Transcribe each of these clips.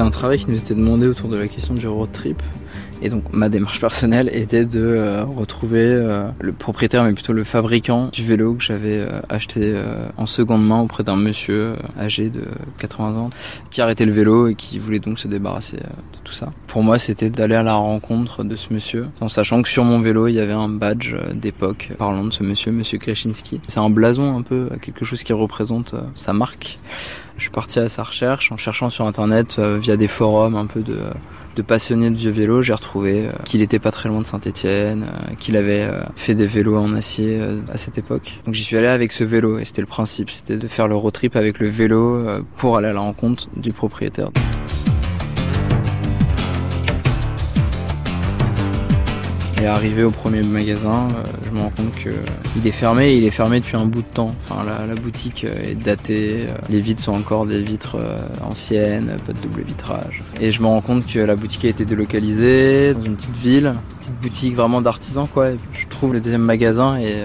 un travail qui nous était demandé autour de la question du road trip. Et donc ma démarche personnelle était de euh, retrouver euh, le propriétaire, mais plutôt le fabricant du vélo que j'avais euh, acheté en seconde main auprès d'un monsieur âgé de 80 ans qui arrêtait le vélo et qui voulait donc se débarrasser de tout ça. Pour moi, c'était d'aller à la rencontre de ce monsieur, en sachant que sur mon vélo, il y avait un badge d'époque parlant de ce monsieur, monsieur Kreschinski. C'est un blason un peu, quelque chose qui représente sa marque. Je suis parti à sa recherche en cherchant sur internet via des forums un peu de de passionné de vieux vélos, j'ai retrouvé euh, qu'il était pas très loin de Saint-Étienne, euh, qu'il avait euh, fait des vélos en acier à cette époque. Donc j'y suis allé avec ce vélo et c'était le principe, c'était de faire le road trip avec le vélo pour aller à la rencontre du propriétaire. Et arrivé au premier magasin, euh, je me rends compte qu'il est fermé et il est fermé depuis un bout de temps. Enfin, la, boutique euh, est datée, euh, les vitres sont encore des vitres anciennes, pas de double vitrage. Et je me rends compte que la boutique a été délocalisée dans une petite ville, petite boutique vraiment d'artisans quoi. je trouve le deuxième magasin et,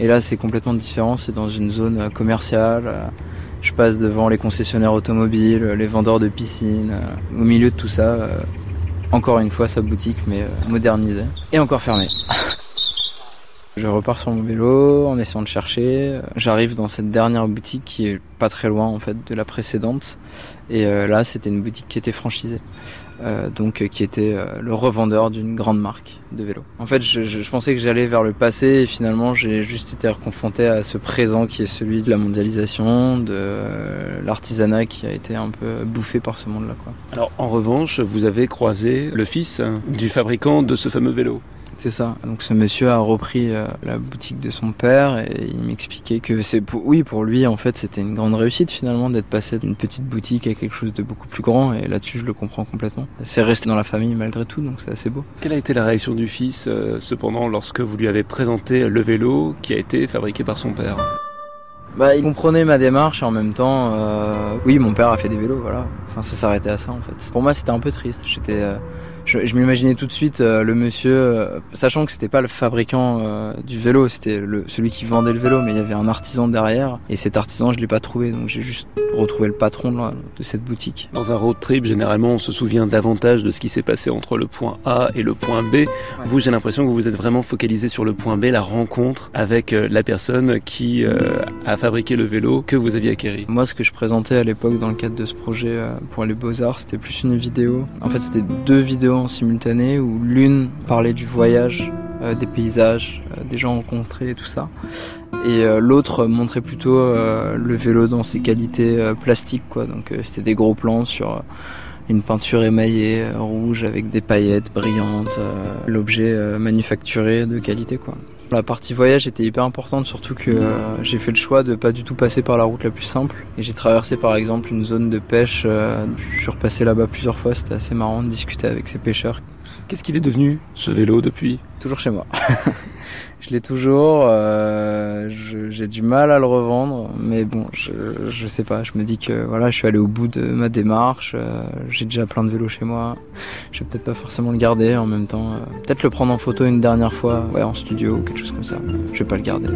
et là c'est complètement différent, c'est dans une zone commerciale. Je passe devant les concessionnaires automobiles, les vendeurs de piscines. Au milieu de tout ça, encore une fois sa boutique mais euh, modernisée et encore fermée. Je repars sur mon vélo en essayant de chercher. J'arrive dans cette dernière boutique qui est pas très loin en fait de la précédente. Et euh, là, c'était une boutique qui était franchisée, euh, donc qui était le revendeur d'une grande marque de vélo. En fait, je, je pensais que j'allais vers le passé et finalement, j'ai juste été confronté à ce présent qui est celui de la mondialisation, de l'artisanat qui a été un peu bouffé par ce monde-là. Alors, en revanche, vous avez croisé le fils du fabricant de ce fameux vélo. C'est ça. Donc ce monsieur a repris euh, la boutique de son père et il m'expliquait que c'est pour, oui pour lui en fait c'était une grande réussite finalement d'être passé d'une petite boutique à quelque chose de beaucoup plus grand et là-dessus je le comprends complètement. C'est resté dans la famille malgré tout donc c'est assez beau. Quelle a été la réaction du fils euh, cependant lorsque vous lui avez présenté le vélo qui a été fabriqué par son père? Bah, il comprenait ma démarche et en même temps, euh, oui, mon père a fait des vélos, voilà. Enfin, ça s'arrêtait à ça en fait. Pour moi, c'était un peu triste. J'étais, je, je m'imaginais tout de suite euh, le monsieur, euh, sachant que c'était pas le fabricant euh, du vélo, c'était le, celui qui vendait le vélo, mais il y avait un artisan derrière, et cet artisan je l'ai pas trouvé, donc j'ai juste retrouvé le patron de, cette boutique. Dans un road trip, généralement, on se souvient davantage de ce qui s'est passé entre le point A et le point B. Vous, j'ai l'impression que vous vous êtes vraiment focalisé sur le point B, la rencontre avec la personne qui a fabriqué le vélo que vous aviez acquéri. Moi, ce que je présentais à l'époque dans le cadre de ce projet pour les beaux-arts, c'était plus une vidéo. En fait, c'était deux vidéos simultané où l'une parlait du voyage, euh, des paysages, euh, des gens rencontrés et tout ça. Et euh, l'autre montrait plutôt le vélo dans ses qualités plastiques. Donc c'était des gros plans sur une peinture émaillée rouge avec des paillettes brillantes, l'objet manufacturé de qualité. La partie voyage était hyper importante, surtout que euh, j'ai fait le choix de pas du tout passer par la route la plus simple. Et j'ai traversé par exemple une zone de pêche. Euh, je suis repassé là-bas plusieurs fois, c'était assez marrant de discuter avec ces pêcheurs. Qu'est-ce qu'il est devenu ce vélo depuis? Toujours chez moi. je l'ai toujours. Euh, j'ai du mal à le revendre, mais bon, je, je sais pas. Je me dis que voilà, je suis allé au bout de ma démarche. Euh, j'ai déjà plein de vélos chez moi. Je vais peut-être pas forcément le garder. En même temps, euh, peut-être le prendre en photo une dernière fois, en studio ou quelque chose comme ça. Je vais pas le garder.